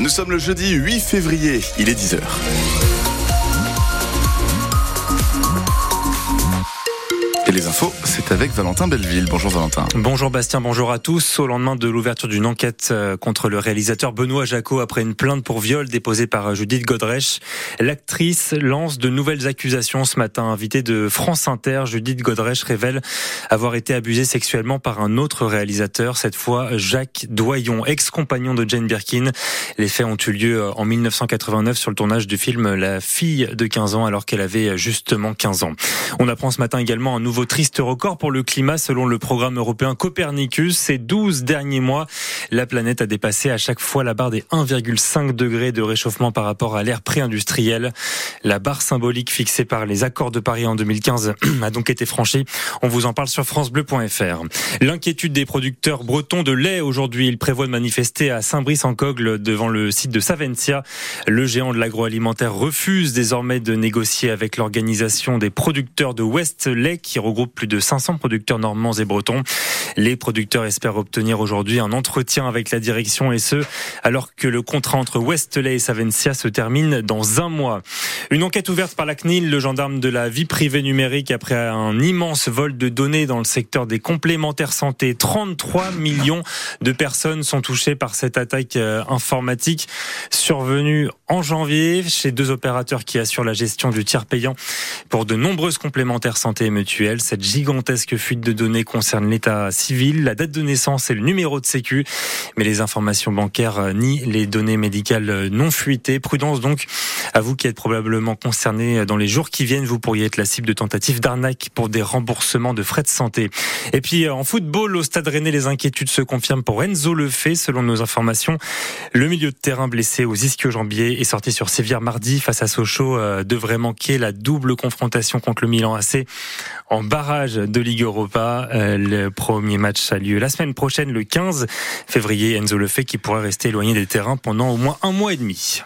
Nous sommes le jeudi 8 février, il est 10h. C'est avec Valentin Belleville. Bonjour Valentin. Bonjour Bastien, bonjour à tous. Au lendemain de l'ouverture d'une enquête euh, contre le réalisateur Benoît Jacot après une plainte pour viol déposée par euh, Judith Godrèche, l'actrice lance de nouvelles accusations ce matin. Invitée de France Inter, Judith Godrèche révèle avoir été abusée sexuellement par un autre réalisateur, cette fois Jacques Doyon, ex-compagnon de Jane Birkin. Les faits ont eu lieu euh, en 1989 sur le tournage du film La fille de 15 ans alors qu'elle avait justement 15 ans. On apprend ce matin également un nouveau triste record pour le climat selon le programme européen Copernicus. Ces 12 derniers mois, la planète a dépassé à chaque fois la barre des 1,5 degrés de réchauffement par rapport à l'ère pré-industrielle. La barre symbolique fixée par les accords de Paris en 2015 a donc été franchie. On vous en parle sur francebleu.fr. L'inquiétude des producteurs bretons de lait aujourd'hui. Ils prévoient de manifester à Saint-Brice-en-Cogle devant le site de Saventia. Le géant de l'agroalimentaire refuse désormais de négocier avec l'organisation des producteurs de West Lait qui regroupe plus de 500 producteurs normands et bretons. Les producteurs espèrent obtenir aujourd'hui un entretien avec la direction et ce, alors que le contrat entre Westley et Savencia se termine dans un mois. Une enquête ouverte par la CNIL, le gendarme de la vie privée numérique, après un immense vol de données dans le secteur des complémentaires santé. 33 millions de personnes sont touchées par cette attaque euh, informatique survenue en janvier chez deux opérateurs qui assurent la gestion du tiers payant pour de nombreuses complémentaires santé et mutuelles. Cette gigantesque fuite de données concerne l'état civil, la date de naissance et le numéro de sécu, mais les informations bancaires euh, ni les données médicales euh, non fuitées. Prudence donc à vous qui êtes probablement concerné euh, dans les jours qui viennent. Vous pourriez être la cible de tentatives d'arnaque pour des remboursements de frais de santé. Et puis en football, au Stade Rennais, les inquiétudes se confirment pour Enzo Lefebvre. Selon nos informations, le milieu de terrain blessé aux ischio-jambiers est sorti sur Séville mardi face à Sochaux devrait manquer la double confrontation contre le Milan AC en de Ligue Europa. Euh, le premier match a lieu la semaine prochaine, le 15 février. Enzo Lefebvre qui pourrait rester éloigné des terrains pendant au moins un mois et demi.